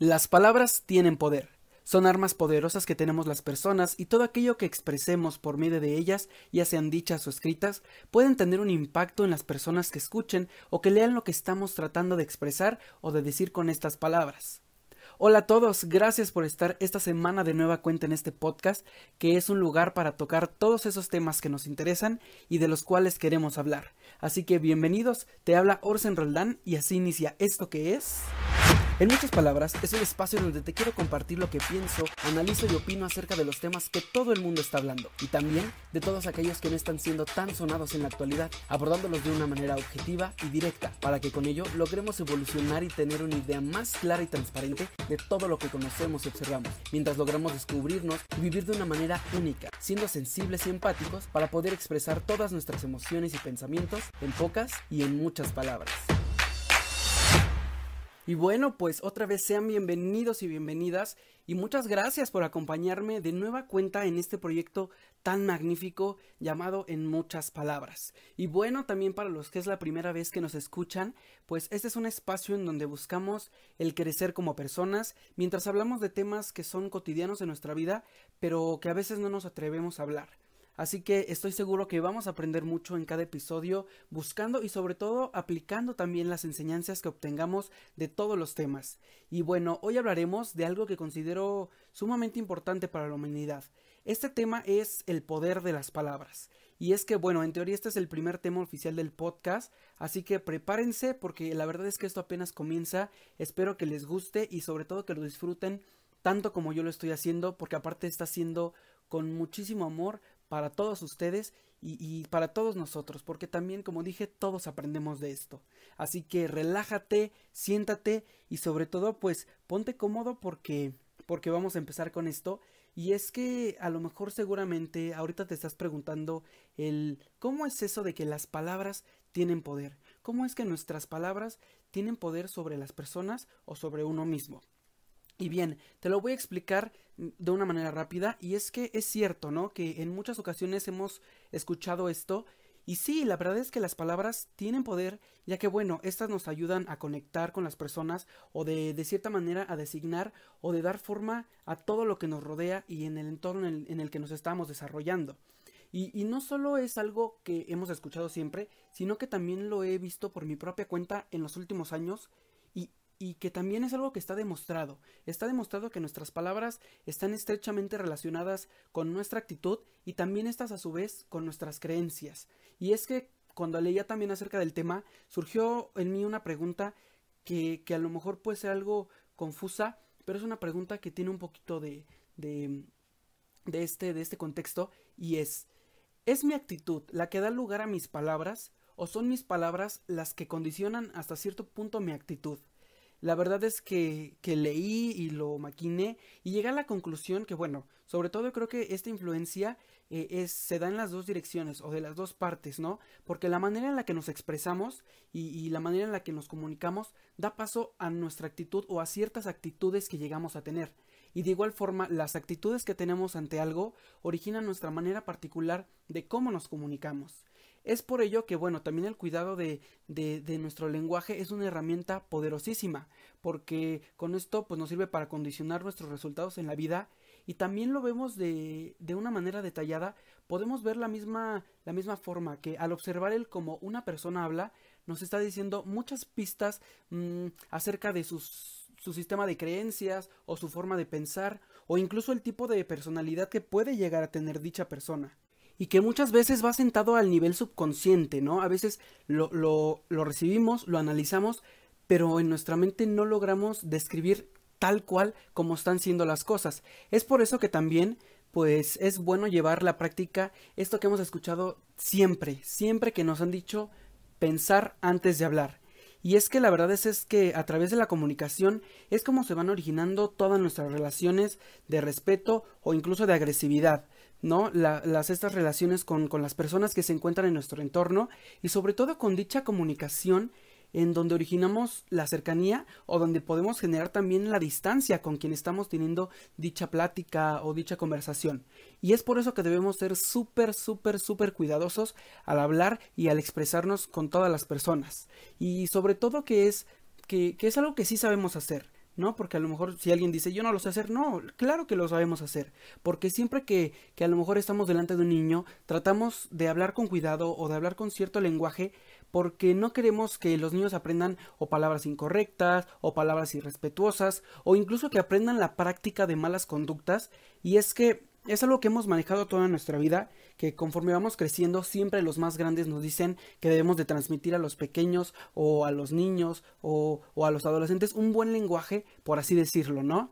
Las palabras tienen poder. Son armas poderosas que tenemos las personas y todo aquello que expresemos por medio de ellas, ya sean dichas o escritas, pueden tener un impacto en las personas que escuchen o que lean lo que estamos tratando de expresar o de decir con estas palabras. Hola a todos, gracias por estar esta semana de nueva cuenta en este podcast, que es un lugar para tocar todos esos temas que nos interesan y de los cuales queremos hablar. Así que bienvenidos, te habla Orsen Roldán y así inicia esto que es... En muchas palabras, es un espacio donde te quiero compartir lo que pienso, analizo y opino acerca de los temas que todo el mundo está hablando y también de todos aquellos que no están siendo tan sonados en la actualidad, abordándolos de una manera objetiva y directa para que con ello logremos evolucionar y tener una idea más clara y transparente de todo lo que conocemos y observamos, mientras logramos descubrirnos y vivir de una manera única, siendo sensibles y empáticos para poder expresar todas nuestras emociones y pensamientos en pocas y en muchas palabras. Y bueno, pues otra vez sean bienvenidos y bienvenidas y muchas gracias por acompañarme de nueva cuenta en este proyecto tan magnífico llamado En muchas palabras. Y bueno, también para los que es la primera vez que nos escuchan, pues este es un espacio en donde buscamos el crecer como personas mientras hablamos de temas que son cotidianos en nuestra vida, pero que a veces no nos atrevemos a hablar. Así que estoy seguro que vamos a aprender mucho en cada episodio, buscando y sobre todo aplicando también las enseñanzas que obtengamos de todos los temas. Y bueno, hoy hablaremos de algo que considero sumamente importante para la humanidad. Este tema es el poder de las palabras. Y es que, bueno, en teoría este es el primer tema oficial del podcast, así que prepárense porque la verdad es que esto apenas comienza. Espero que les guste y sobre todo que lo disfruten tanto como yo lo estoy haciendo, porque aparte está haciendo con muchísimo amor para todos ustedes y, para todos nosotros, porque también, como dije, todos aprendemos de esto. Así que relájate, siéntate y sobre todo, pues ponte cómodo porque, porque vamos a empezar con esto. Y es que a lo mejor seguramente ahorita te estás preguntando el cómo es eso de que las palabras tienen poder. ¿Cómo es que nuestras palabras tienen poder sobre las personas o sobre uno mismo? Y bien, te lo voy a explicar de una manera rápida y es que es cierto, ¿no? Que en muchas ocasiones hemos escuchado esto y sí, la verdad es que las palabras tienen poder, ya que bueno, estas nos ayudan a conectar con las personas o de, de cierta manera a designar o de dar forma a todo lo que nos rodea y en el entorno en el, que nos estamos desarrollando. Y, y, no solo es algo que hemos escuchado siempre, sino que también lo he visto por mi propia cuenta en los últimos años y que también es algo que está demostrado. Está demostrado que nuestras palabras están estrechamente relacionadas con nuestra actitud y también estas a su vez con nuestras creencias. Y es que cuando leía también acerca del tema, surgió en mí una pregunta que, que a lo mejor puede ser algo confusa, pero es una pregunta que tiene un poquito de, de, de, este, de este contexto y es, ¿es mi actitud la que da lugar a mis palabras o son mis palabras las que condicionan hasta cierto punto mi actitud? La verdad es que, que leí y lo maquiné y llegué a la conclusión que, bueno, sobre todo creo que esta influencia eh, es, se da en las dos direcciones o de las dos partes, ¿no? Porque la manera en la que nos expresamos y, y, la manera en la que nos comunicamos da paso a nuestra actitud o a ciertas actitudes que llegamos a tener. Y de igual forma, las actitudes que tenemos ante algo originan nuestra manera particular de cómo nos comunicamos. Es por ello que, bueno, también el cuidado de, nuestro lenguaje es una herramienta poderosísima, porque con esto pues nos sirve para condicionar nuestros resultados en la vida y también lo vemos de, una manera detallada, podemos ver la misma, forma que al observar él como una persona habla, nos está diciendo muchas pistas mmm, acerca de su sistema de creencias o su forma de pensar o incluso el tipo de personalidad que puede llegar a tener dicha persona y que muchas veces va sentado al nivel subconsciente, ¿no? A veces lo, lo, recibimos, lo analizamos, pero en nuestra mente no logramos describir tal cual como están siendo las cosas. Es por eso que también pues es bueno llevar la práctica esto que hemos escuchado siempre, siempre que nos han dicho pensar antes de hablar. Y es que la verdad es, es, que a través de la comunicación es como se van originando todas nuestras relaciones de respeto o incluso de agresividad. ¿No? las, estas relaciones con, con las personas que se encuentran en nuestro entorno y sobre todo con dicha comunicación en donde originamos la cercanía o donde podemos generar también la distancia con quien estamos teniendo dicha plática o dicha conversación. Y es por eso que debemos ser súper, súper, súper cuidadosos al hablar y al expresarnos con todas las personas. Y sobre todo que es, que, que es algo que sí sabemos hacer ¿no? Porque a lo mejor si alguien dice yo no lo sé hacer, no, claro que lo sabemos hacer, porque siempre que, que a lo mejor estamos delante de un niño, tratamos de hablar con cuidado o de hablar con cierto lenguaje porque no queremos que los niños aprendan o palabras incorrectas o palabras irrespetuosas o incluso que aprendan la práctica de malas conductas y es que es algo que hemos manejado toda nuestra vida, que conforme vamos creciendo siempre los más grandes nos dicen que debemos de transmitir a los pequeños o a los niños o, o a los adolescentes un buen lenguaje, por así decirlo, ¿no?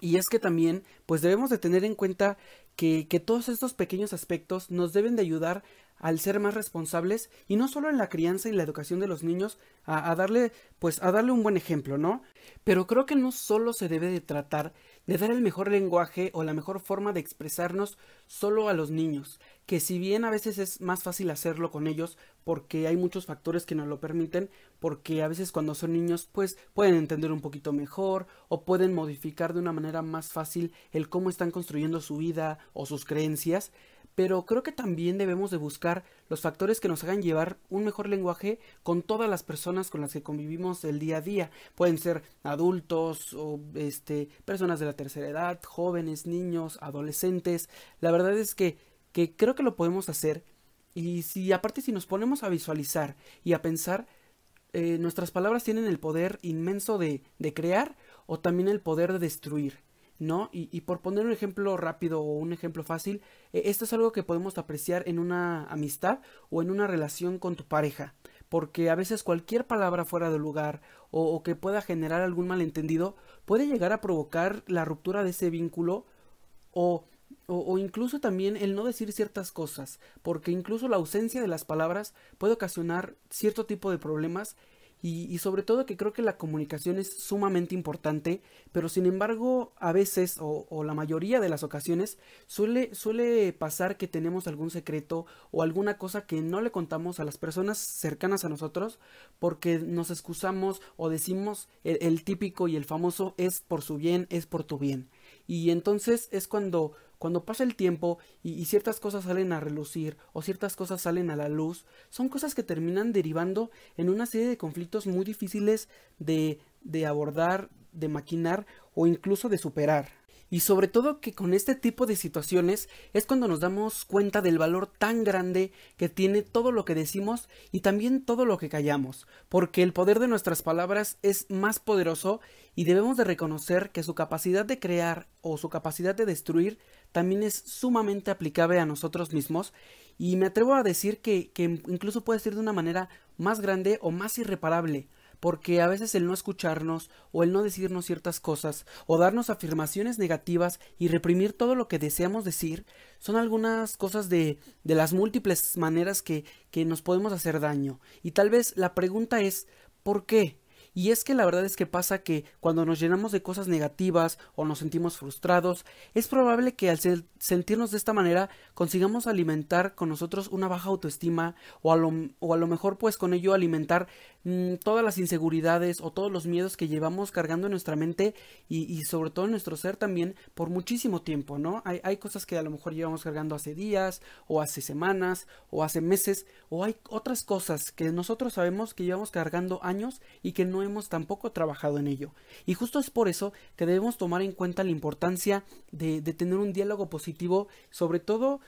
Y es que también, pues debemos de tener en cuenta que, que, todos estos pequeños aspectos nos deben de ayudar al ser más responsables y no solo en la crianza y la educación de los niños a, darle pues a darle un buen ejemplo no pero creo que no solo se debe de tratar de dar el mejor lenguaje o la mejor forma de expresarnos solo a los niños que si bien a veces es más fácil hacerlo con ellos porque hay muchos factores que nos lo permiten porque a veces cuando son niños pues pueden entender un poquito mejor o pueden modificar de una manera más fácil el cómo están construyendo su vida o sus creencias pero creo que también debemos de buscar los factores que nos hagan llevar un mejor lenguaje con todas las personas con las que convivimos el día a día. Pueden ser adultos o este personas de la tercera edad, jóvenes, niños, adolescentes. La verdad es que, creo que lo podemos hacer y si aparte si nos ponemos a visualizar y a pensar eh, nuestras palabras tienen el poder inmenso de crear o también el poder de destruir. ¿No? Y, y, por poner un ejemplo rápido o un ejemplo fácil, eh, esto es algo que podemos apreciar en una amistad o en una relación con tu pareja, porque a veces cualquier palabra fuera de lugar o, o que pueda generar algún malentendido puede llegar a provocar la ruptura de ese vínculo o o, o, incluso también el no decir ciertas cosas, porque incluso la ausencia de las palabras puede ocasionar cierto tipo de problemas y, sobre todo que creo que la comunicación es sumamente importante, pero sin embargo a veces o, la mayoría de las ocasiones suele, suele pasar que tenemos algún secreto o alguna cosa que no le contamos a las personas cercanas a nosotros porque nos excusamos o decimos el típico y el famoso es por su bien, es por tu bien. Y entonces es cuando cuando pasa el tiempo y, ciertas cosas salen a relucir o ciertas cosas salen a la luz, son cosas que terminan derivando en una serie de conflictos muy difíciles de, de abordar, de maquinar o incluso de superar. Y sobre todo que con este tipo de situaciones es cuando nos damos cuenta del valor tan grande que tiene todo lo que decimos y también todo lo que callamos, porque el poder de nuestras palabras es más poderoso y debemos de reconocer que su capacidad de crear o su capacidad de destruir también es sumamente aplicable a nosotros mismos y me atrevo a decir que, que incluso puede ser de una manera más grande o más irreparable porque a veces el no escucharnos o el no decirnos ciertas cosas o darnos afirmaciones negativas y reprimir todo lo que deseamos decir son algunas cosas de, de las múltiples maneras que, que nos podemos hacer daño. Y tal vez la pregunta es ¿por qué? Y es que la verdad es que pasa que cuando nos llenamos de cosas negativas o nos sentimos frustrados, es probable que al sentirnos de esta manera consigamos alimentar con nosotros una baja autoestima o a lo, o a lo mejor pues con ello alimentar mmm, todas las inseguridades o todos los miedos que llevamos cargando en nuestra mente y, sobre todo en nuestro ser también por muchísimo tiempo, ¿no? Hay, hay cosas que a lo mejor llevamos cargando hace días o hace semanas o hace meses o hay otras cosas que nosotros sabemos que llevamos cargando años y que no hemos tampoco trabajado en ello. Y justo es por eso que debemos tomar en cuenta la importancia de, de tener un diálogo positivo, sobre todo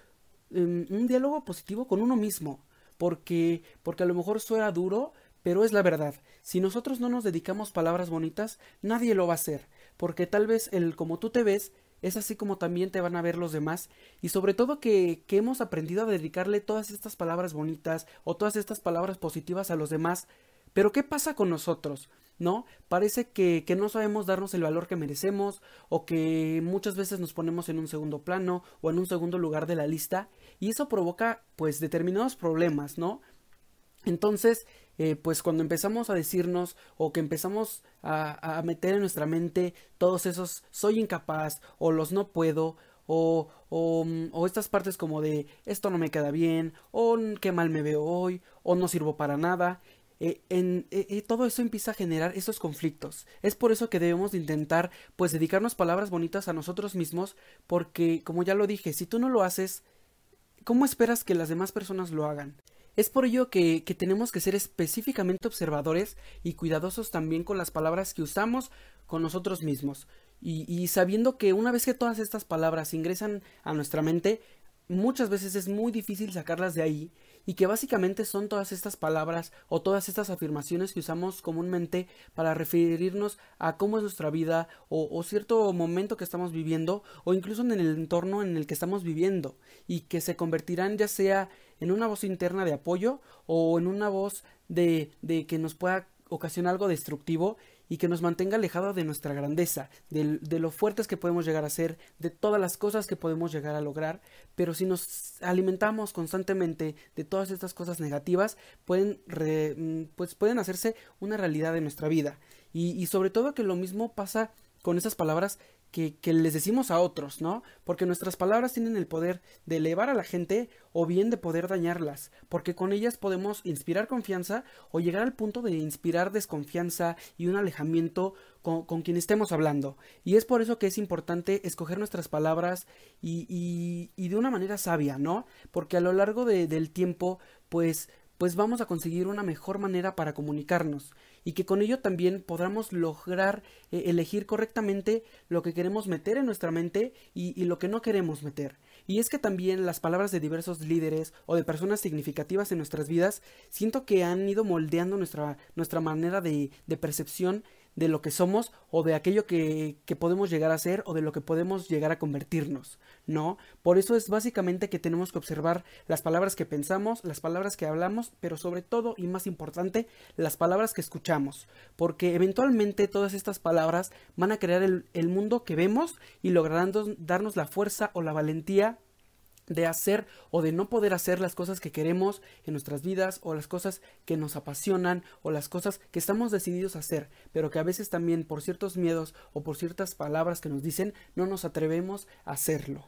um, un diálogo positivo con uno mismo, porque, porque a lo mejor suena duro, pero es la verdad. Si nosotros no nos dedicamos palabras bonitas, nadie lo va a hacer, porque tal vez el como tú te ves es así como también te van a ver los demás y sobre todo que, que hemos aprendido a dedicarle todas estas palabras bonitas o todas estas palabras positivas a los demás pero ¿qué pasa con nosotros? ¿No? Parece que, que, no sabemos darnos el valor que merecemos o que muchas veces nos ponemos en un segundo plano o en un segundo lugar de la lista y eso provoca pues determinados problemas, ¿no? Entonces, eh, pues cuando empezamos a decirnos o que empezamos a, a meter en nuestra mente todos esos soy incapaz o los no puedo o, o, o, estas partes como de esto no me queda bien, o qué mal me veo hoy, o no sirvo para nada, eh, en, eh, todo eso empieza a generar esos conflictos. Es por eso que debemos de intentar, pues, dedicarnos palabras bonitas a nosotros mismos, porque, como ya lo dije, si tú no lo haces, ¿cómo esperas que las demás personas lo hagan? Es por ello que, que, tenemos que ser específicamente observadores y cuidadosos también con las palabras que usamos con nosotros mismos. Y, sabiendo que una vez que todas estas palabras ingresan a nuestra mente, muchas veces es muy difícil sacarlas de ahí y que básicamente son todas estas palabras o todas estas afirmaciones que usamos comúnmente para referirnos a cómo es nuestra vida o, o, cierto momento que estamos viviendo o incluso en el entorno en el que estamos viviendo y que se convertirán ya sea en una voz interna de apoyo o en una voz de, de que nos pueda ocasionar algo destructivo y que nos mantenga alejado de nuestra grandeza, de, de, lo fuertes que podemos llegar a ser, de todas las cosas que podemos llegar a lograr, pero si nos alimentamos constantemente de todas estas cosas negativas, pueden, mm, pues pueden hacerse una realidad de nuestra vida. Y, y sobre todo que lo mismo pasa con esas palabras que, les decimos a otros, ¿no? Porque nuestras palabras tienen el poder de elevar a la gente o bien de poder dañarlas, porque con ellas podemos inspirar confianza o llegar al punto de inspirar desconfianza y un alejamiento con, con quien estemos hablando. Y es por eso que es importante escoger nuestras palabras y, y, de una manera sabia, ¿no? Porque a lo largo de, del tiempo, pues pues vamos a conseguir una mejor manera para comunicarnos y que con ello también podamos lograr eh, elegir correctamente lo que queremos meter en nuestra mente y, lo que no queremos meter. Y es que también las palabras de diversos líderes o de personas significativas en nuestras vidas siento que han ido moldeando nuestra, nuestra manera de percepción de lo que somos o de aquello que, que, podemos llegar a ser o de lo que podemos llegar a convertirnos, ¿no? Por eso es básicamente que tenemos que observar las palabras que pensamos, las palabras que hablamos, pero sobre todo y más importante, las palabras que escuchamos, porque eventualmente todas estas palabras van a crear el, mundo que vemos y lograrán darnos la fuerza o la valentía de hacer o de no poder hacer las cosas que queremos en nuestras vidas o las cosas que nos apasionan o las cosas que estamos decididos a hacer, pero que a veces también por ciertos miedos o por ciertas palabras que nos dicen no nos atrevemos a hacerlo.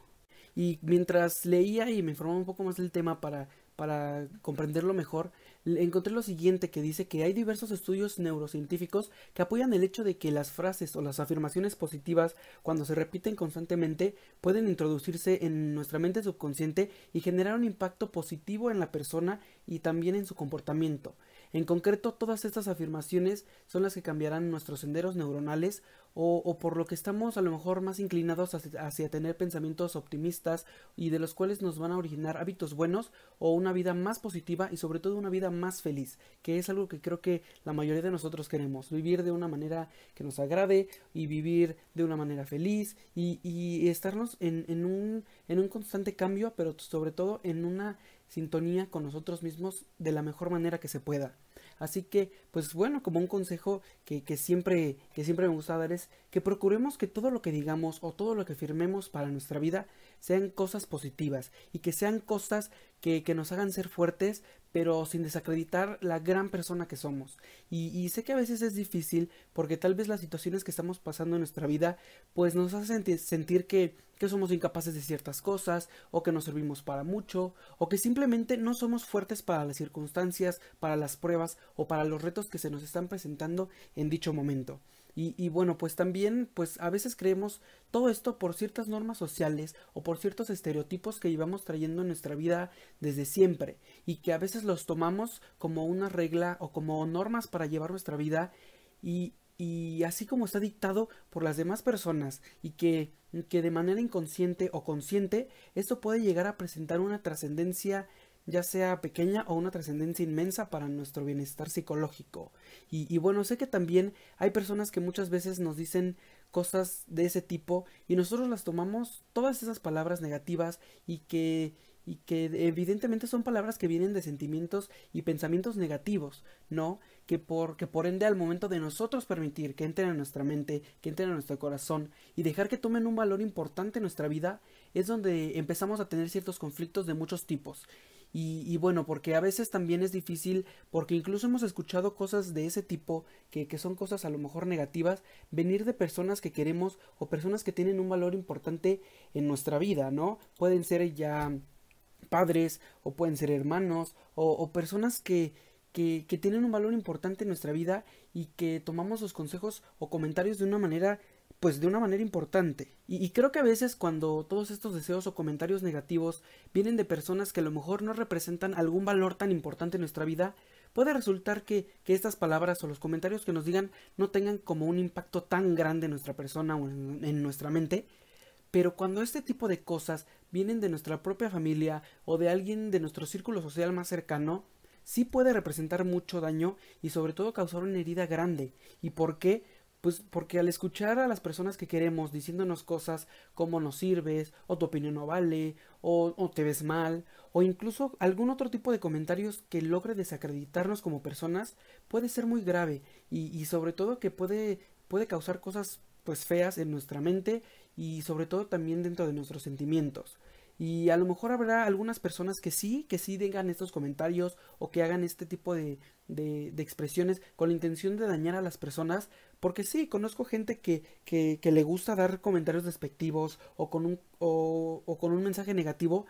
Y mientras leía y me informaba un poco más del tema para, para comprenderlo mejor, encontré lo siguiente que dice que hay diversos estudios neurocientíficos que apoyan el hecho de que las frases o las afirmaciones positivas cuando se repiten constantemente pueden introducirse en nuestra mente subconsciente y generar un impacto positivo en la persona y también en su comportamiento. En concreto, todas estas afirmaciones son las que cambiarán nuestros senderos neuronales o, por lo que estamos a lo mejor más inclinados hacia, hacia, tener pensamientos optimistas y de los cuales nos van a originar hábitos buenos o una vida más positiva y sobre todo una vida más feliz, que es algo que creo que la mayoría de nosotros queremos, vivir de una manera que nos agrade y vivir de una manera feliz y, y estarnos en, en, un, en un constante cambio, pero sobre todo en una sintonía con nosotros mismos de la mejor manera que se pueda. Así que, pues bueno, como un consejo que, que, siempre, que siempre me gusta dar es que procuremos que todo lo que digamos o todo lo que firmemos para nuestra vida sean cosas positivas y que sean cosas que, que nos hagan ser fuertes, pero sin desacreditar la gran persona que somos. Y, y, sé que a veces es difícil porque tal vez las situaciones que estamos pasando en nuestra vida pues nos hacen sentir que, que somos incapaces de ciertas cosas o que no servimos para mucho o que simplemente no somos fuertes para las circunstancias, para las pruebas o para los retos que se nos están presentando en dicho momento. Y, y, bueno, pues también, pues a veces creemos todo esto por ciertas normas sociales o por ciertos estereotipos que llevamos trayendo en nuestra vida desde siempre y que a veces los tomamos como una regla o como normas para llevar nuestra vida y, y así como está dictado por las demás personas y que, que de manera inconsciente o consciente esto puede llegar a presentar una trascendencia ya sea pequeña o una trascendencia inmensa para nuestro bienestar psicológico. Y, y, bueno, sé que también hay personas que muchas veces nos dicen cosas de ese tipo y nosotros las tomamos todas esas palabras negativas y que y que evidentemente son palabras que vienen de sentimientos y pensamientos negativos, ¿no? Que por, que por ende al momento de nosotros permitir que entren en nuestra mente, que entren en nuestro corazón y dejar que tomen un valor importante en nuestra vida, es donde empezamos a tener ciertos conflictos de muchos tipos. Y, y, bueno, porque a veces también es difícil, porque incluso hemos escuchado cosas de ese tipo, que, que son cosas a lo mejor negativas, venir de personas que queremos o personas que tienen un valor importante en nuestra vida, ¿no? Pueden ser ya padres o pueden ser hermanos o, o personas que, que, que, tienen un valor importante en nuestra vida y que tomamos sus consejos o comentarios de una manera pues de una manera importante. Y, creo que a veces cuando todos estos deseos o comentarios negativos vienen de personas que a lo mejor no representan algún valor tan importante en nuestra vida, puede resultar que, que estas palabras o los comentarios que nos digan no tengan como un impacto tan grande en nuestra persona o en nuestra mente. Pero cuando este tipo de cosas vienen de nuestra propia familia o de alguien de nuestro círculo social más cercano, sí puede representar mucho daño y sobre todo causar una herida grande. ¿Y por qué? Pues porque al escuchar a las personas que queremos diciéndonos cosas como nos sirves, o tu opinión no vale, o, te ves mal, o incluso algún otro tipo de comentarios que logre desacreditarnos como personas, puede ser muy grave y, y sobre todo que puede, puede causar cosas pues feas en nuestra mente y sobre todo también dentro de nuestros sentimientos. Y a lo mejor habrá algunas personas que sí, que sí digan estos comentarios o que hagan este tipo de, de, expresiones con la intención de dañar a las personas, porque sí, conozco gente que, que, le gusta dar comentarios despectivos o con, un, o, o con un mensaje negativo,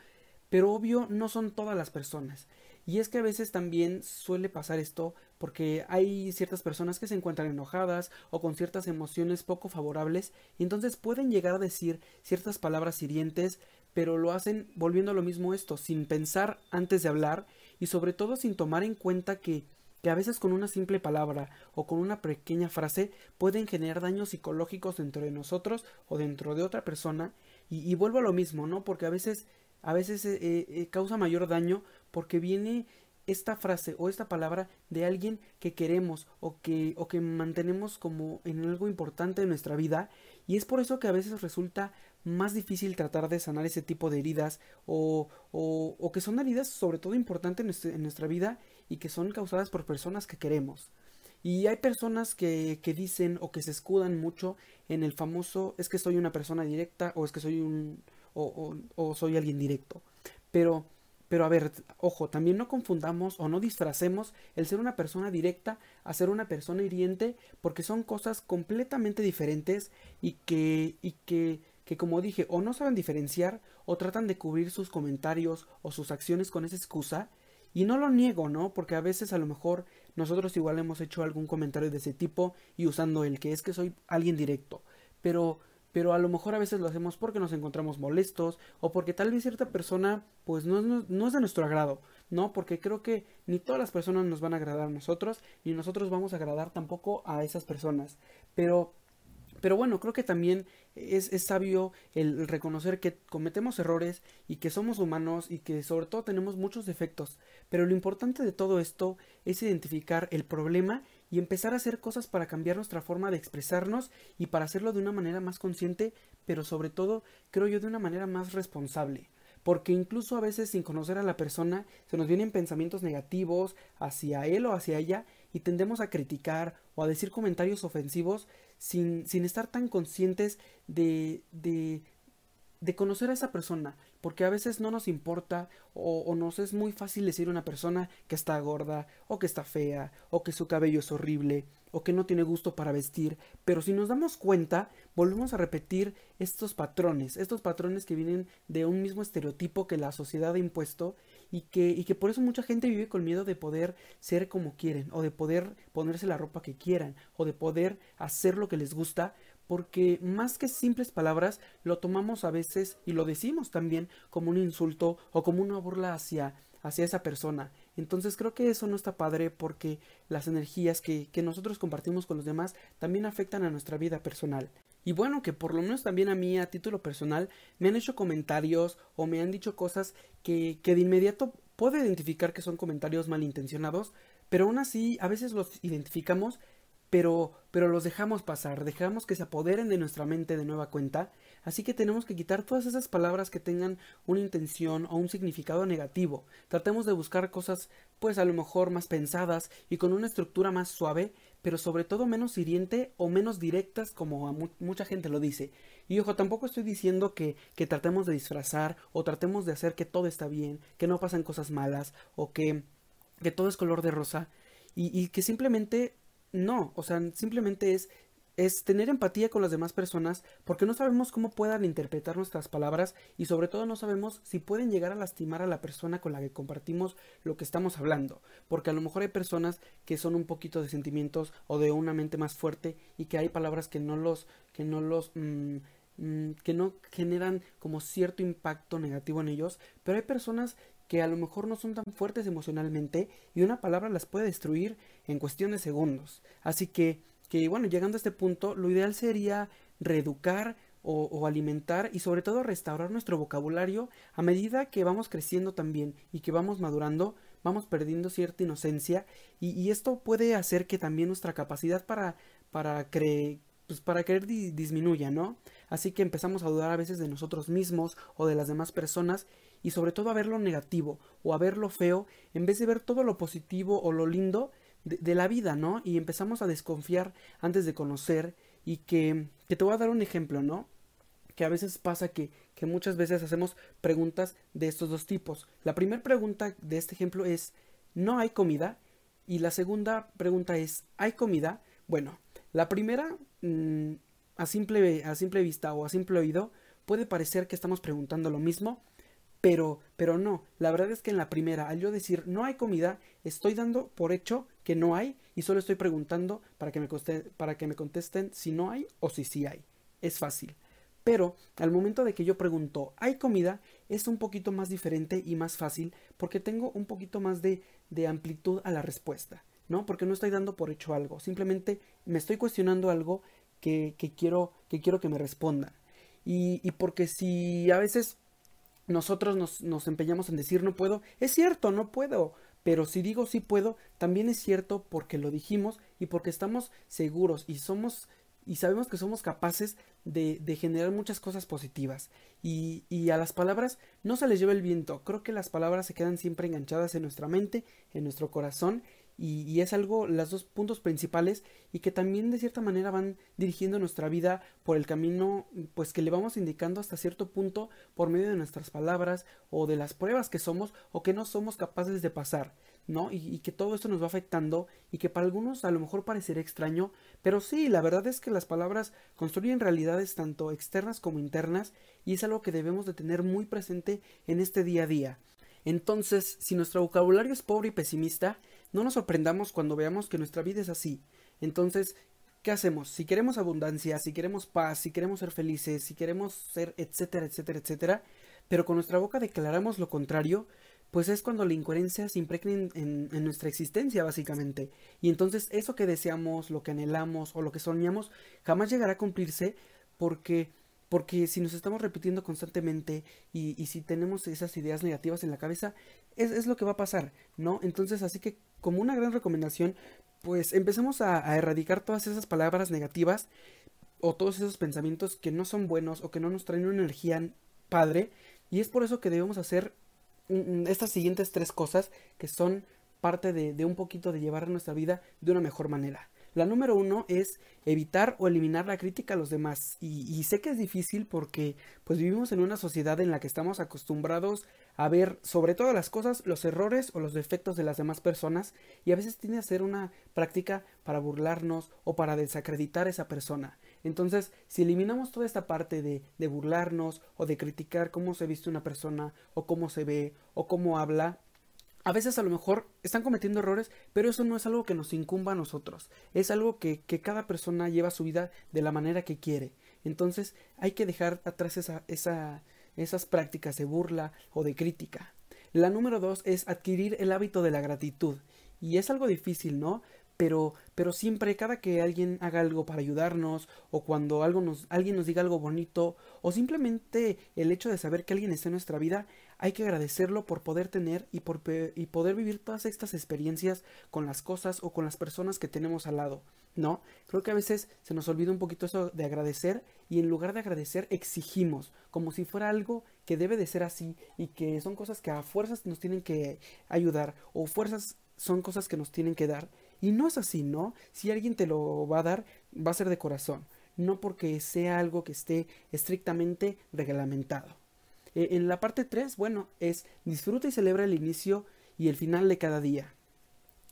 pero obvio no son todas las personas. Y es que a veces también suele pasar esto porque hay ciertas personas que se encuentran enojadas o con ciertas emociones poco favorables y entonces pueden llegar a decir ciertas palabras hirientes pero lo hacen volviendo a lo mismo esto, sin pensar antes de hablar y sobre todo sin tomar en cuenta que, que a veces con una simple palabra o con una pequeña frase pueden generar daños psicológicos dentro de nosotros o dentro de otra persona y, vuelvo a lo mismo, ¿no? Porque a veces, a veces eh, eh, causa mayor daño porque viene esta frase o esta palabra de alguien que queremos o que, o que mantenemos como en algo importante de nuestra vida y es por eso que a veces resulta más difícil tratar de sanar ese tipo de heridas o, o, o que son heridas sobre todo importantes en, nuestra vida y que son causadas por personas que queremos. Y hay personas que, que dicen o que se escudan mucho en el famoso es que soy una persona directa o es que soy un o, o, soy alguien directo. Pero pero a ver, ojo, también no confundamos o no disfracemos el ser una persona directa a ser una persona hiriente, porque son cosas completamente diferentes y que, y que que como dije o no saben diferenciar o tratan de cubrir sus comentarios o sus acciones con esa excusa y no lo niego, ¿no? Porque a veces a lo mejor nosotros igual hemos hecho algún comentario de ese tipo y usando el que es que soy alguien directo, pero pero a lo mejor a veces lo hacemos porque nos encontramos molestos o porque tal vez cierta persona pues no, no, es de nuestro agrado, ¿no? Porque creo que ni todas las personas nos van a agradar a nosotros ni nosotros vamos a agradar tampoco a esas personas, pero pero bueno, creo que también es, es, sabio el reconocer que cometemos errores y que somos humanos y que sobre todo tenemos muchos defectos. Pero lo importante de todo esto es identificar el problema y empezar a hacer cosas para cambiar nuestra forma de expresarnos y para hacerlo de una manera más consciente, pero sobre todo, creo yo, de una manera más responsable porque incluso a veces sin conocer a la persona se nos vienen pensamientos negativos hacia él o hacia ella y tendemos a criticar o a decir comentarios ofensivos sin, sin estar tan conscientes de, de, de conocer a esa persona, porque a veces no nos importa o, o, nos es muy fácil decir a una persona que está gorda o que está fea o que su cabello es horrible o que no tiene gusto para vestir, pero si nos damos cuenta, volvemos a repetir estos patrones, estos patrones que vienen de un mismo estereotipo que la sociedad ha impuesto y que, y que por eso mucha gente vive con miedo de poder ser como quieren o de poder ponerse la ropa que quieran o de poder hacer lo que les gusta porque más que simples palabras lo tomamos a veces y lo decimos también como un insulto o como una burla hacia, hacia esa persona. Entonces creo que eso no está padre porque las energías que, que nosotros compartimos con los demás también afectan a nuestra vida personal. Y bueno, que por lo menos también a mí a título personal me han hecho comentarios o me han dicho cosas que, que de inmediato puedo identificar que son comentarios malintencionados, pero aún así a veces los identificamos pero, pero los dejamos pasar, dejamos que se apoderen de nuestra mente de nueva cuenta, así que tenemos que quitar todas esas palabras que tengan una intención o un significado negativo. Tratemos de buscar cosas, pues a lo mejor más pensadas y con una estructura más suave, pero sobre todo menos hiriente o menos directas como mucha gente lo dice. Y ojo, tampoco estoy diciendo que, que tratemos de disfrazar o tratemos de hacer que todo está bien, que no pasan cosas malas o que, que todo es color de rosa y, y que simplemente no, o sea, simplemente es es tener empatía con las demás personas porque no sabemos cómo puedan interpretar nuestras palabras y sobre todo no sabemos si pueden llegar a lastimar a la persona con la que compartimos lo que estamos hablando, porque a lo mejor hay personas que son un poquito de sentimientos o de una mente más fuerte y que hay palabras que no los que no los mm, mm, que no generan como cierto impacto negativo en ellos, pero hay personas que a lo mejor no son tan fuertes emocionalmente y una palabra las puede destruir en cuestión de segundos. Así que que bueno, llegando a este punto, lo ideal sería reeducar o, alimentar y sobre todo restaurar nuestro vocabulario a medida que vamos creciendo también y que vamos madurando, vamos perdiendo cierta inocencia y, esto puede hacer que también nuestra capacidad para, para, pues para creer disminuya, ¿no? Así que empezamos a dudar a veces de nosotros mismos o de las demás personas y sobre todo a ver lo negativo o a ver lo feo en vez de ver todo lo positivo o lo lindo de, la vida, ¿no? Y empezamos a desconfiar antes de conocer y que, que te voy a dar un ejemplo, ¿no? Que a veces pasa que, que muchas veces hacemos preguntas de estos dos tipos. La primera pregunta de este ejemplo es, ¿no hay comida? Y la segunda pregunta es, ¿hay comida? Bueno, la primera, mm, a, simple, a simple vista o a simple oído, puede parecer que estamos preguntando lo mismo, pero, pero no, la verdad es que en la primera, al yo decir no hay comida, estoy dando por hecho que no hay y solo estoy preguntando para que me, para que me contesten si no hay o si sí hay. Es fácil. Pero al momento de que yo pregunto ¿hay comida? es un poquito más diferente y más fácil porque tengo un poquito más de, de amplitud a la respuesta, ¿no? Porque no estoy dando por hecho algo, simplemente me estoy cuestionando algo que, que quiero, que quiero que me respondan. Y, y porque si a veces nosotros nos, nos empeñamos en decir no puedo, es cierto, no puedo, pero si digo sí puedo, también es cierto porque lo dijimos y porque estamos seguros y somos y sabemos que somos capaces de, generar muchas cosas positivas. Y, y, a las palabras no se les lleva el viento. Creo que las palabras se quedan siempre enganchadas en nuestra mente, en nuestro corazón, y, es algo, los dos puntos principales y que también de cierta manera van dirigiendo nuestra vida por el camino pues que le vamos indicando hasta cierto punto por medio de nuestras palabras o de las pruebas que somos o que no somos capaces de pasar. ¿no? Y, que todo esto nos va afectando y que para algunos a lo mejor parecerá extraño, pero sí, la verdad es que las palabras construyen realidades tanto externas como internas y es algo que debemos de tener muy presente en este día a día. Entonces, si nuestro vocabulario es pobre y pesimista, no nos sorprendamos cuando veamos que nuestra vida es así. Entonces, ¿qué hacemos? Si queremos abundancia, si queremos paz, si queremos ser felices, si queremos ser etcétera, etcétera, etcétera, pero con nuestra boca declaramos lo contrario, pues es cuando la incoherencia se impregna en, en, nuestra existencia, básicamente. Y entonces eso que deseamos, lo que anhelamos o lo que soñamos, jamás llegará a cumplirse porque porque si nos estamos repitiendo constantemente y, si tenemos esas ideas negativas en la cabeza, es, lo que va a pasar, ¿no? Entonces, así que como una gran recomendación, pues empecemos a, a, erradicar todas esas palabras negativas o todos esos pensamientos que no son buenos o que no nos traen una energía padre. Y es por eso que debemos hacer estas siguientes tres cosas que son parte de, de un poquito de llevar nuestra vida de una mejor manera. La número uno es evitar o eliminar la crítica a los demás. Y, sé que es difícil porque pues vivimos en una sociedad en la que estamos acostumbrados a ver sobre todas las cosas los errores o los defectos de las demás personas y a veces tiene a ser una práctica para burlarnos o para desacreditar a esa persona. Entonces, si eliminamos toda esta parte de, de burlarnos o de criticar cómo se viste una persona o cómo se ve o cómo habla, a veces a lo mejor están cometiendo errores, pero eso no es algo que nos incumba a nosotros. Es algo que, que cada persona lleva su vida de la manera que quiere. Entonces hay que dejar atrás esa, esa, esas prácticas de burla o de crítica. La número dos es adquirir el hábito de la gratitud. Y es algo difícil, ¿no? Pero, pero siempre, cada que alguien haga algo para ayudarnos, o cuando algo nos, alguien nos diga algo bonito, o simplemente el hecho de saber que alguien está en nuestra vida, hay que agradecerlo por poder tener y, por, y poder vivir todas estas experiencias con las cosas o con las personas que tenemos al lado, ¿no? Creo que a veces se nos olvida un poquito eso de agradecer y en lugar de agradecer exigimos, como si fuera algo que debe de ser así y que son cosas que a fuerzas nos tienen que ayudar o fuerzas son cosas que nos tienen que dar. Y no es así, ¿no? Si alguien te lo va a dar, va a ser de corazón, no porque sea algo que esté estrictamente reglamentado. Eh, en la parte 3, bueno, es disfruta y celebra el inicio y el final de cada día.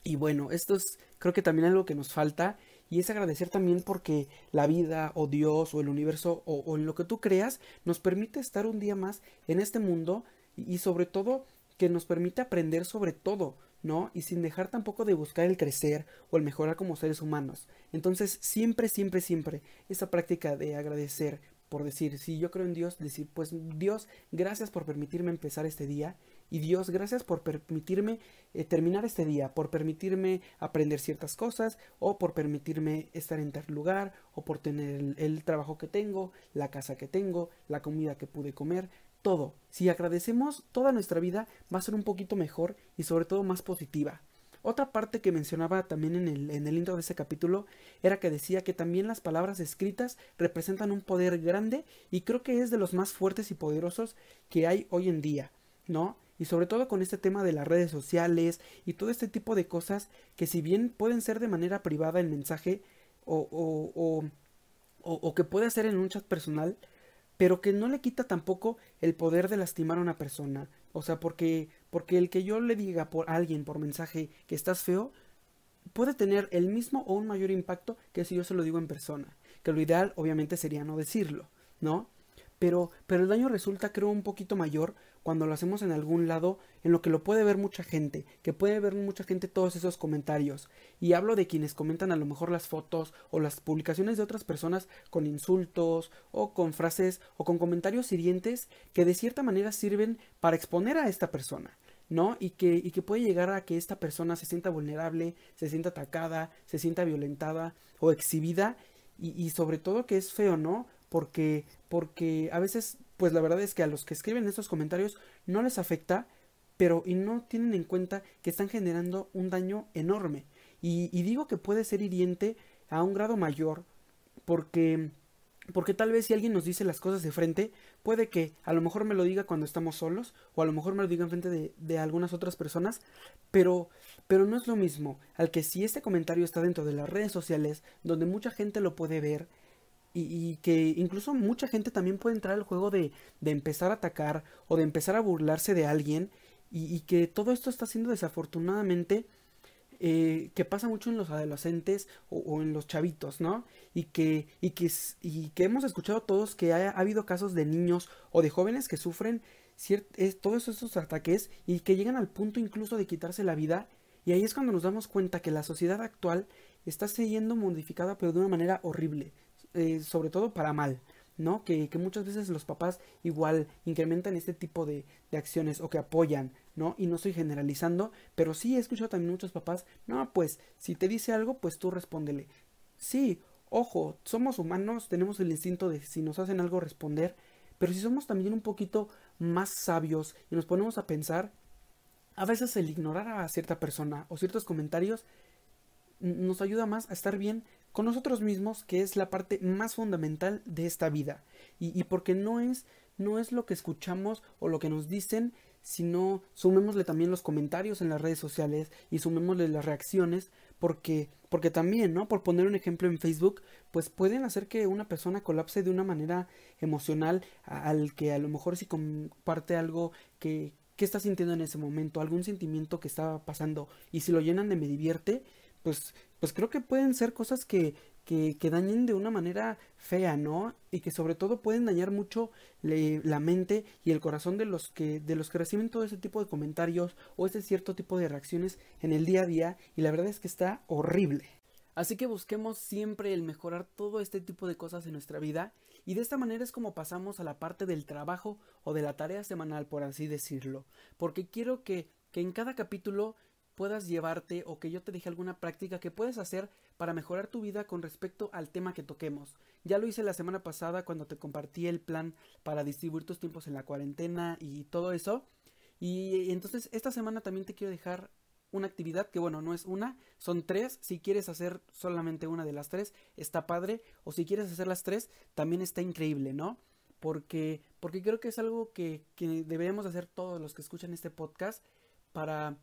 Y bueno, esto es creo que también algo que nos falta y es agradecer también porque la vida o Dios o el universo o, en lo que tú creas nos permite estar un día más en este mundo y, sobre todo que nos permite aprender sobre todo, ¿no? Y sin dejar tampoco de buscar el crecer o el mejorar como seres humanos. Entonces, siempre, siempre, siempre, esa práctica de agradecer por decir, si yo creo en Dios, decir, pues Dios, gracias por permitirme empezar este día y Dios, gracias por permitirme eh, terminar este día, por permitirme aprender ciertas cosas, o por permitirme estar en tal lugar, o por tener el, trabajo que tengo, la casa que tengo, la comida que pude comer, todo. Si agradecemos, toda nuestra vida va a ser un poquito mejor y sobre todo más positiva. Otra parte que mencionaba también en el, en el intro de ese capítulo era que decía que también las palabras escritas representan un poder grande y creo que es de los más fuertes y poderosos que hay hoy en día, ¿no? y sobre todo con este tema de las redes sociales y todo este tipo de cosas que si bien pueden ser de manera privada el mensaje o, o, o, o que puede ser en un chat personal, pero que no le quita tampoco el poder de lastimar a una persona. O sea, porque, porque el que yo le diga por alguien por mensaje que estás feo, puede tener el mismo o un mayor impacto que si yo se lo digo en persona. Que lo ideal obviamente sería no decirlo, ¿no? Pero, pero el daño resulta creo un poquito mayor cuando lo hacemos en algún lado en lo que lo puede ver mucha gente, que puede ver mucha gente todos esos comentarios. Y hablo de quienes comentan a lo mejor las fotos o las publicaciones de otras personas con insultos o con frases o con comentarios hirientes que de cierta manera sirven para exponer a esta persona. ¿no? Y que, y que puede llegar a que esta persona se sienta vulnerable, se sienta atacada, se sienta violentada o exhibida y, y sobre todo que es feo, ¿no? Porque, porque a veces pues la verdad es que a los que escriben estos comentarios no les afecta, pero y no tienen en cuenta que están generando un daño enorme. Y, digo que puede ser hiriente a un grado mayor, porque porque tal vez si alguien nos dice las cosas de frente, puede que a lo mejor me lo diga cuando estamos solos, o a lo mejor me lo diga en frente de, de, algunas otras personas, pero, pero no es lo mismo al que si este comentario está dentro de las redes sociales, donde mucha gente lo puede ver, y, que incluso mucha gente también puede entrar al juego de, de empezar a atacar o de empezar a burlarse de alguien y, que todo esto está siendo desafortunadamente eh, que pasa mucho en los adolescentes o, en los chavitos, ¿no? Y que, y que, y que hemos escuchado todos que ha, habido casos de niños o de jóvenes que sufren todos estos ataques y que llegan al punto incluso de quitarse la vida. Y ahí es cuando nos damos cuenta que la sociedad actual está siendo modificada pero de una manera horrible. Eh, sobre todo para mal, ¿no? Que, que, muchas veces los papás igual incrementan este tipo de, de, acciones o que apoyan, ¿no? Y no estoy generalizando, pero sí he escuchado también muchos papás, no, pues si te dice algo, pues tú respóndele. Sí, ojo, somos humanos, tenemos el instinto de si nos hacen algo responder, pero si somos también un poquito más sabios y nos ponemos a pensar, a veces el ignorar a cierta persona o ciertos comentarios nos ayuda más a estar bien con nosotros mismos, que es la parte más fundamental de esta vida. Y, porque no es, no es lo que escuchamos o lo que nos dicen, sino sumémosle también los comentarios en las redes sociales y sumémosle las reacciones, porque, porque también, ¿no? Por poner un ejemplo en Facebook, pues pueden hacer que una persona colapse de una manera emocional al que a lo mejor si comparte algo que, que está sintiendo en ese momento, algún sentimiento que está pasando, y si lo llenan de me divierte, pues, pues creo que pueden ser cosas que, que, dañen de una manera fea, ¿no? Y que sobre todo pueden dañar mucho la mente y el corazón de los que, de los que reciben todo ese tipo de comentarios o ese cierto tipo de reacciones en el día a día. Y la verdad es que está horrible. Así que busquemos siempre el mejorar todo este tipo de cosas en nuestra vida y de esta manera es como pasamos a la parte del trabajo o de la tarea semanal, por así decirlo. Porque quiero que, que en cada capítulo puedas llevarte o que yo te deje alguna práctica que puedes hacer para mejorar tu vida con respecto al tema que toquemos. Ya lo hice la semana pasada cuando te compartí el plan para distribuir tus tiempos en la cuarentena y todo eso. Y entonces esta semana también te quiero dejar una actividad que bueno, no es una, son tres. Si quieres hacer solamente una de las tres, está padre. O si quieres hacer las tres, también está increíble, ¿no? Porque, porque creo que es algo que, que deberíamos hacer todos los que escuchan este podcast para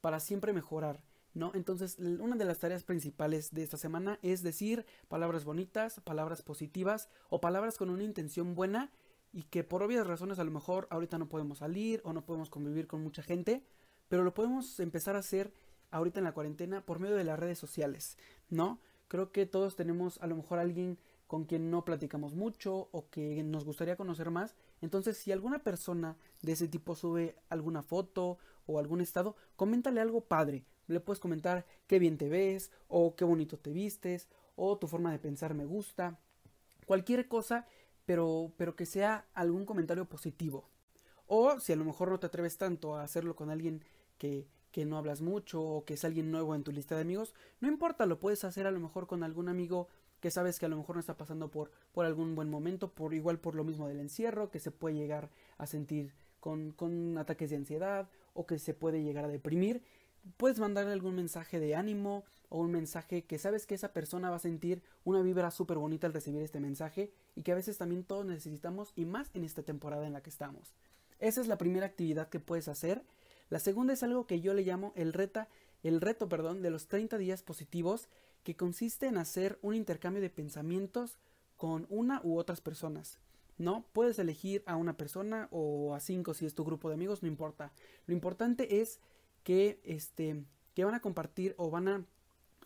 para siempre mejorar, ¿no? Entonces, una de las tareas principales de esta semana es decir palabras bonitas, palabras positivas o palabras con una intención buena y que por obvias razones a lo mejor ahorita no podemos salir o no podemos convivir con mucha gente, pero lo podemos empezar a hacer ahorita en la cuarentena por medio de las redes sociales, ¿no? Creo que todos tenemos a lo mejor alguien con quien no platicamos mucho o que nos gustaría conocer más. Entonces, si alguna persona de ese tipo sube alguna foto o algún estado, coméntale algo padre. Le puedes comentar qué bien te ves o qué bonito te vistes o tu forma de pensar me gusta. Cualquier cosa, pero, pero que sea algún comentario positivo. O si a lo mejor no te atreves tanto a hacerlo con alguien que, que no hablas mucho o que es alguien nuevo en tu lista de amigos, no importa, lo puedes hacer a lo mejor con algún amigo que sabes que a lo mejor no está pasando por, por algún buen momento, por igual por lo mismo del encierro, que se puede llegar a sentir con, con ataques de ansiedad o que se puede llegar a deprimir. Puedes mandarle algún mensaje de ánimo o un mensaje que sabes que esa persona va a sentir una vibra súper bonita al recibir este mensaje y que a veces también todos necesitamos y más en esta temporada en la que estamos. Esa es la primera actividad que puedes hacer. La segunda es algo que yo le llamo el reta, el reto, perdón, de los 30 días positivos que consiste en hacer un intercambio de pensamientos con una u otras personas. ¿No? Puedes elegir a una persona o a cinco si es tu grupo de amigos, no importa. Lo importante es que, este, que van a compartir o van a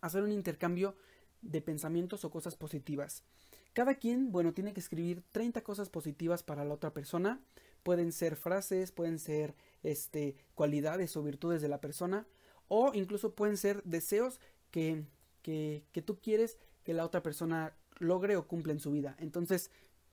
hacer un intercambio de pensamientos o cosas positivas. Cada quien, bueno, tiene que escribir 30 cosas positivas para la otra persona. Pueden ser frases, pueden ser este, cualidades o virtudes de la persona, o incluso pueden ser deseos que, que, tú quieres que la otra persona logre o cumpla en su vida. Entonces,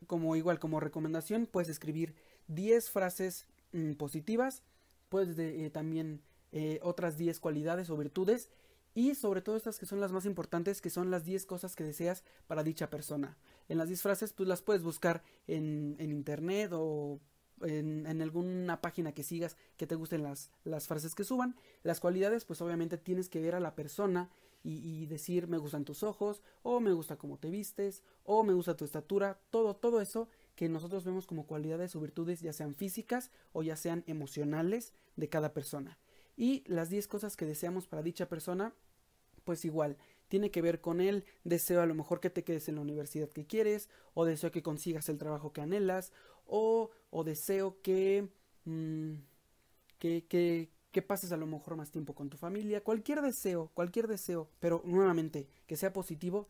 como igual como recomendación, puedes escribir 10 frases mm, positivas, puedes eh, también eh, otras 10 cualidades o virtudes y sobre todo estas que son las más importantes, que son las 10 cosas que deseas para dicha persona. En las 10 frases, pues las puedes buscar en, internet o en, en, alguna página que sigas que te gusten las, las frases que suban. Las cualidades, pues obviamente tienes que ver a la persona y, decir me gustan tus ojos, o me gusta cómo te vistes, o me gusta tu estatura, todo, todo eso que nosotros vemos como cualidades o virtudes, ya sean físicas o ya sean emocionales de cada persona. Y las 10 cosas que deseamos para dicha persona, pues igual, tiene que ver con el deseo a lo mejor que te quedes en la universidad que quieres, o deseo que consigas el trabajo que anhelas, o, o deseo que, mm, que, que, que pases a lo mejor más tiempo con tu familia, cualquier deseo, cualquier deseo, pero nuevamente que sea positivo,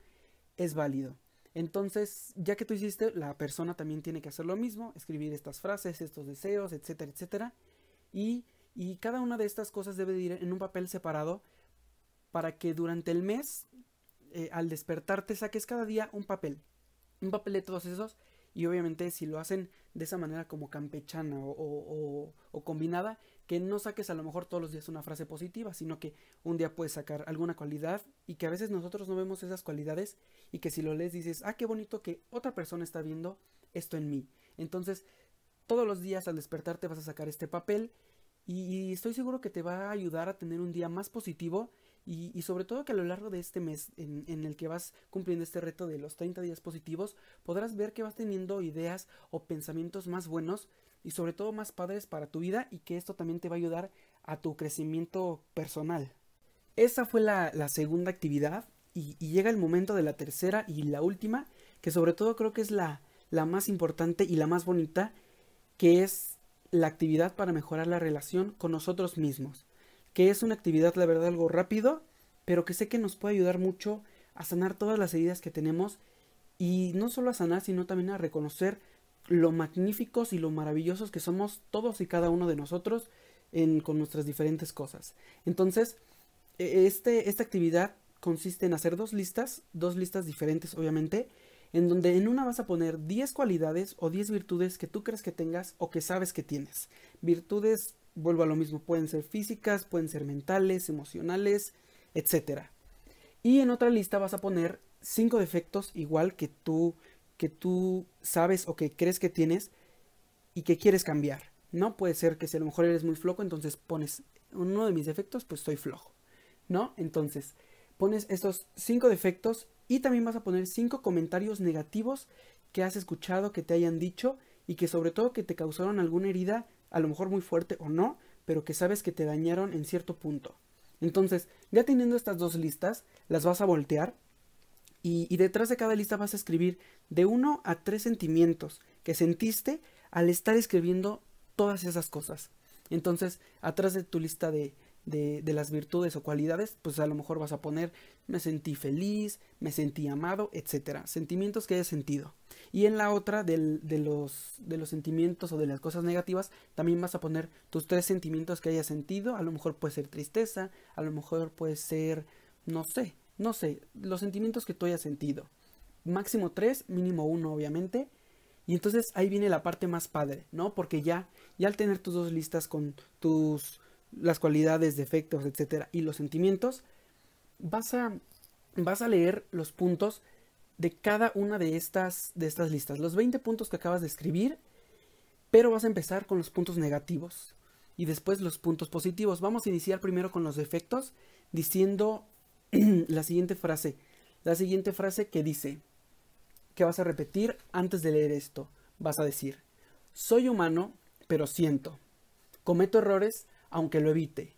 es válido. Entonces, ya que tú hiciste, la persona también tiene que hacer lo mismo, escribir estas frases, estos deseos, etcétera, etcétera. Y, y cada una de estas cosas debe ir en un papel separado para que durante el mes, eh, al despertarte, saques cada día un papel. Un papel de todos esos. Y obviamente si lo hacen de esa manera como campechana o, combinada, que no saques a lo mejor todos los días una frase positiva, sino que un día puedes sacar alguna cualidad y que a veces nosotros no vemos esas cualidades y que si lo lees dices, ah, qué bonito que otra persona está viendo esto en mí. Entonces, todos los días al despertarte vas a sacar este papel y, estoy seguro que te va a ayudar a tener un día más positivo y, sobre todo que a lo largo de este mes en, el que vas cumpliendo este reto de los 30 días positivos, podrás ver que vas teniendo ideas o pensamientos más buenos y sobre todo más padres para tu vida y que esto también te va a ayudar a tu crecimiento personal. Esa fue la, segunda actividad y, llega el momento de la tercera y la última, que sobre todo creo que es la, la más importante y la más bonita, que es la actividad para mejorar la relación con nosotros mismos, que es una actividad, la verdad, algo rápido, pero que sé que nos puede ayudar mucho a sanar todas las heridas que tenemos y no solo a sanar, sino también a reconocer lo magníficos y lo maravillosos que somos todos y cada uno de nosotros en, con nuestras diferentes cosas. Entonces, e, este, esta actividad consiste en hacer dos listas, dos listas diferentes obviamente, en donde en una vas a poner 10 cualidades o 10 virtudes que tú crees que tengas o que sabes que tienes. Virtudes, vuelvo a lo mismo, pueden ser físicas, pueden ser mentales, emocionales, etc. Y en otra lista vas a poner 5 defectos igual que tú que tú sabes o que crees que tienes y que quieres cambiar. No puede ser que si a lo mejor eres muy flojo, entonces pones uno de mis defectos, pues soy flojo. ¿No? Entonces, pones estos cinco defectos y también vas a poner cinco comentarios negativos que has escuchado, que te hayan dicho y que sobre todo que te causaron alguna herida, a lo mejor muy fuerte o no, pero que sabes que te dañaron en cierto punto. Entonces, ya teniendo estas dos listas, las vas a voltear y, detrás de cada lista vas a escribir de uno a tres sentimientos que sentiste al estar escribiendo todas esas cosas. Entonces, atrás de tu lista de, de, las virtudes o cualidades, pues a lo mejor vas a poner me sentí feliz, me sentí amado, etcétera. Sentimientos que hayas sentido. Y en la otra del, de, los, de los sentimientos o de las cosas negativas, también vas a poner tus tres sentimientos que hayas sentido. A lo mejor puede ser tristeza, a lo mejor puede ser, no sé, no sé, los sentimientos que tú hayas sentido. Máximo tres, mínimo uno, obviamente. Y entonces ahí viene la parte más padre, ¿no? Porque ya, ya al tener tus dos listas con tus las cualidades, defectos, etcétera, y los sentimientos, vas a vas a leer los puntos de cada una de estas de estas listas, los 20 puntos que acabas de escribir, pero vas a empezar con los puntos negativos y después los puntos positivos. Vamos a iniciar primero con los defectos diciendo la siguiente frase, la siguiente frase que dice que vas a repetir antes de leer esto. Vas a decir, soy humano, pero siento. Cometo errores, aunque lo evite.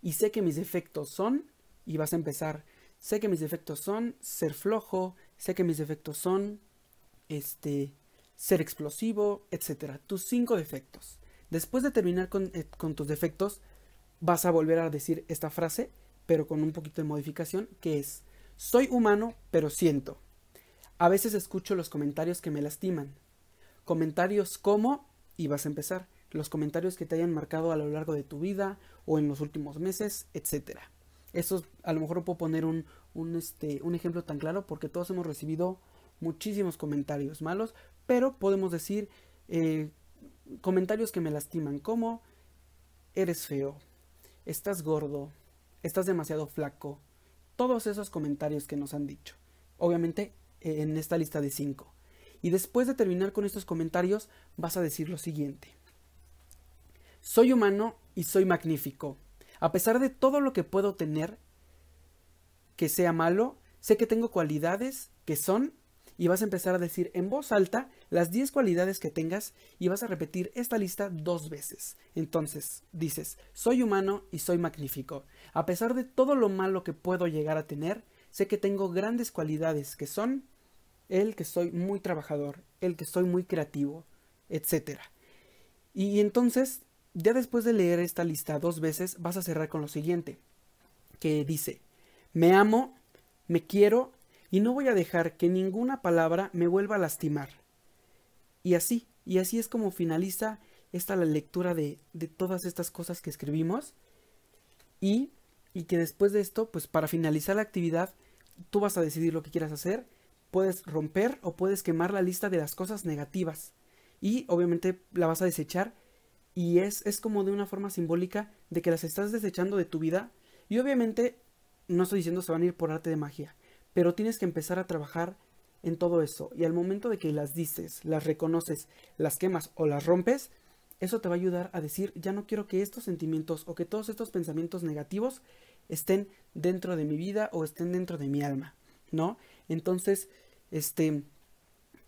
Y sé que mis defectos son, y vas a empezar, sé que mis defectos son ser flojo, sé que mis defectos son, este, ser explosivo, etc. Tus cinco defectos. Después de terminar con, eh, con tus defectos, vas a volver a decir esta frase, pero con un poquito de modificación, que es, soy humano, pero siento. A veces escucho los comentarios que me lastiman. Comentarios como, y vas a empezar, los comentarios que te hayan marcado a lo largo de tu vida o en los últimos meses, etc. Eso a lo mejor puedo poner un, un, este, un ejemplo tan claro porque todos hemos recibido muchísimos comentarios malos, pero podemos decir eh, comentarios que me lastiman como eres feo, estás gordo, estás demasiado flaco, todos esos comentarios que nos han dicho. Obviamente en esta lista de 5. Y después de terminar con estos comentarios, vas a decir lo siguiente. Soy humano y soy magnífico. A pesar de todo lo que puedo tener que sea malo, sé que tengo cualidades que son y vas a empezar a decir en voz alta las 10 cualidades que tengas y vas a repetir esta lista dos veces. Entonces dices, soy humano y soy magnífico. A pesar de todo lo malo que puedo llegar a tener, sé que tengo grandes cualidades que son el que soy muy trabajador, el que soy muy creativo, etc. Y entonces, ya después de leer esta lista dos veces, vas a cerrar con lo siguiente, que dice, me amo, me quiero y no voy a dejar que ninguna palabra me vuelva a lastimar. Y así, y así es como finaliza esta la lectura de, de todas estas cosas que escribimos. Y, y que después de esto, pues para finalizar la actividad, tú vas a decidir lo que quieras hacer. Puedes romper o puedes quemar la lista de las cosas negativas. Y obviamente la vas a desechar y es, es como de una forma simbólica de que las estás desechando de tu vida y obviamente no estoy diciendo se van a ir por arte de magia, pero tienes que empezar a trabajar en todo eso y al momento de que las dices, las reconoces, las quemas o las rompes, eso te va a ayudar a decir ya no quiero que estos sentimientos o que todos estos pensamientos negativos estén dentro de mi vida o estén dentro de mi alma, ¿no? Entonces, este,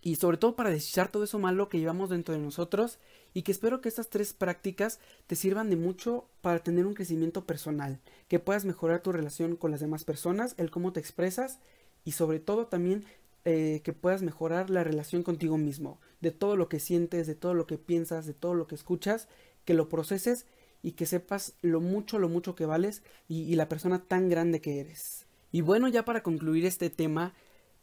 y sobre todo para desechar todo eso malo que llevamos dentro de nosotros y que espero que estas tres prácticas te sirvan de mucho para tener un crecimiento personal, que puedas mejorar tu relación con las demás personas, el cómo te expresas y sobre todo también eh, que puedas mejorar la relación contigo mismo, de todo lo que sientes, de todo lo que piensas, de todo lo que escuchas, que lo proceses y que sepas lo mucho, lo mucho que vales y, y la persona tan grande que eres. Y bueno, ya para concluir este tema,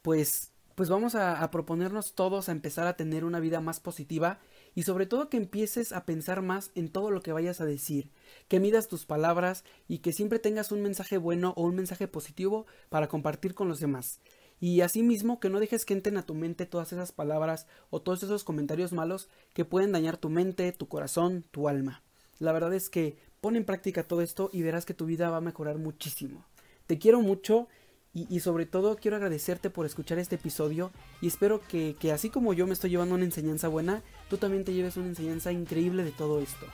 pues pues vamos a, proponernos todos a empezar a tener una vida más positiva y sobre todo que empieces a pensar más en todo lo que vayas a decir, que midas tus palabras y que siempre tengas un mensaje bueno o un mensaje positivo para compartir con los demás. Y asimismo que no dejes que entren a tu mente todas esas palabras o todos esos comentarios malos que pueden dañar tu mente, tu corazón, tu alma. La verdad es que pon en práctica todo esto y verás que tu vida va a mejorar muchísimo. Te quiero mucho y, sobre todo quiero agradecerte por escuchar este episodio y espero que, que así como yo me estoy llevando una enseñanza buena, tú también te lleves una enseñanza increíble de todo esto.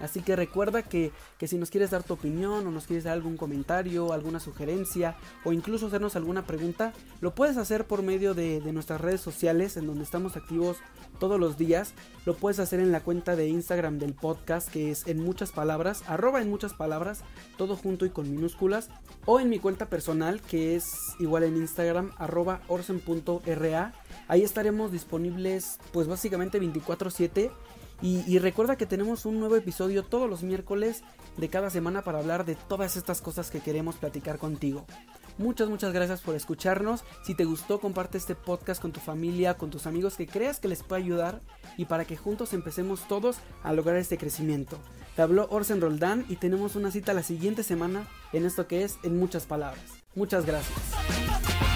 Así que recuerda que, si nos quieres dar tu opinión o nos quieres dar algún comentario, alguna sugerencia o incluso hacernos alguna pregunta, lo puedes hacer por medio de, nuestras redes sociales en donde estamos activos todos los días. Lo puedes hacer en la cuenta de Instagram del podcast que es en muchas palabras, arroba en muchas palabras, todo junto y con minúsculas. O en mi cuenta personal que es igual en Instagram, arroba orsen.ra. Ahí estaremos disponibles pues básicamente 24/7 Y, recuerda que tenemos un nuevo episodio todos los miércoles de cada semana para hablar de todas estas cosas que queremos platicar contigo. Muchas, muchas gracias por escucharnos. Si te gustó, comparte este podcast con tu familia, con tus amigos que creas que les puede ayudar y para que juntos empecemos todos a lograr este crecimiento. Te habló Orsen Roldán y tenemos una cita la siguiente semana en esto que es En muchas palabras. Muchas gracias.